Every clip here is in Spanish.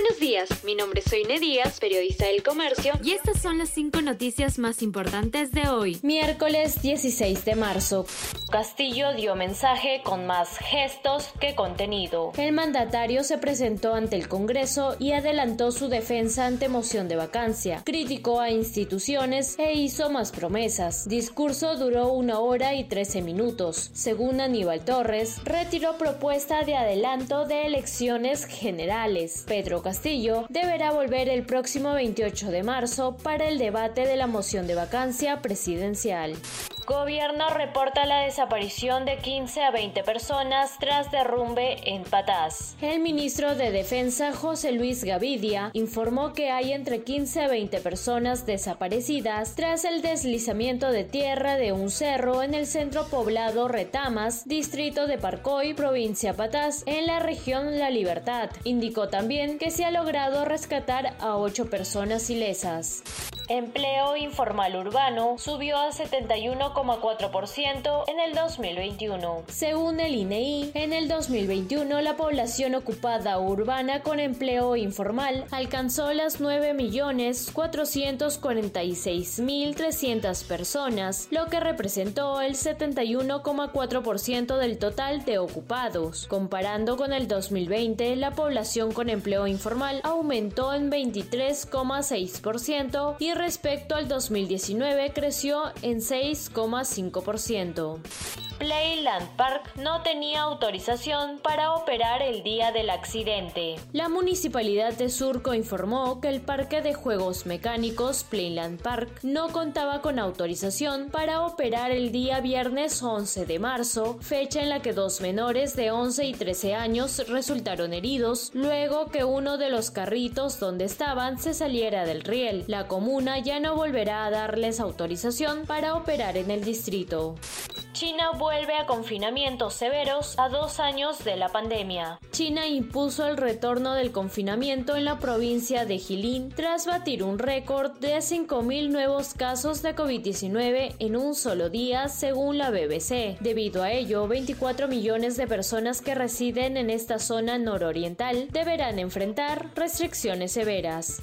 Buenos días, mi nombre es Soine Díaz, periodista del Comercio, y estas son las cinco noticias más importantes de hoy. Miércoles 16 de marzo. Castillo dio mensaje con más gestos que contenido. El mandatario se presentó ante el Congreso y adelantó su defensa ante moción de vacancia. Criticó a instituciones e hizo más promesas. Discurso duró una hora y trece minutos. Según Aníbal Torres, retiró propuesta de adelanto de elecciones generales. Pedro Castillo deberá volver el próximo 28 de marzo para el debate de la moción de vacancia presidencial. Gobierno reporta la desaparición de 15 a 20 personas tras derrumbe en Patás. El ministro de Defensa, José Luis Gavidia, informó que hay entre 15 a 20 personas desaparecidas tras el deslizamiento de tierra de un cerro en el centro poblado Retamas, distrito de Parcoy, provincia Patás, en la región La Libertad. Indicó también que se ha logrado rescatar a 8 personas ilesas. Empleo informal urbano subió a 71,4% en el 2021. Según el INEI, en el 2021 la población ocupada urbana con empleo informal alcanzó las 9.446.300 personas, lo que representó el 71,4% del total de ocupados. Comparando con el 2020, la población con empleo informal aumentó en 23,6% y respecto al 2019 creció en 6,5%. Playland Park no tenía autorización para operar el día del accidente. La municipalidad de Surco informó que el parque de juegos mecánicos Playland Park no contaba con autorización para operar el día viernes 11 de marzo, fecha en la que dos menores de 11 y 13 años resultaron heridos luego que uno de los carritos donde estaban se saliera del riel. La comuna ya no volverá a darles autorización para operar en el distrito. China vuelve a confinamientos severos a dos años de la pandemia. China impuso el retorno del confinamiento en la provincia de Jilin tras batir un récord de 5.000 nuevos casos de COVID-19 en un solo día, según la BBC. Debido a ello, 24 millones de personas que residen en esta zona nororiental deberán enfrentar restricciones severas.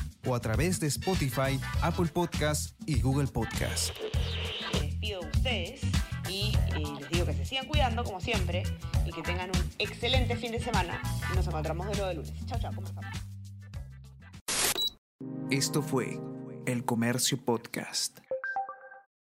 o a través de Spotify, Apple Podcast y Google Podcast. Les despido de ustedes y eh, les digo que se sigan cuidando como siempre y que tengan un excelente fin de semana. Nos encontramos de nuevo de lunes. Chao, chao, ¿cómo? Esto fue El Comercio Podcast.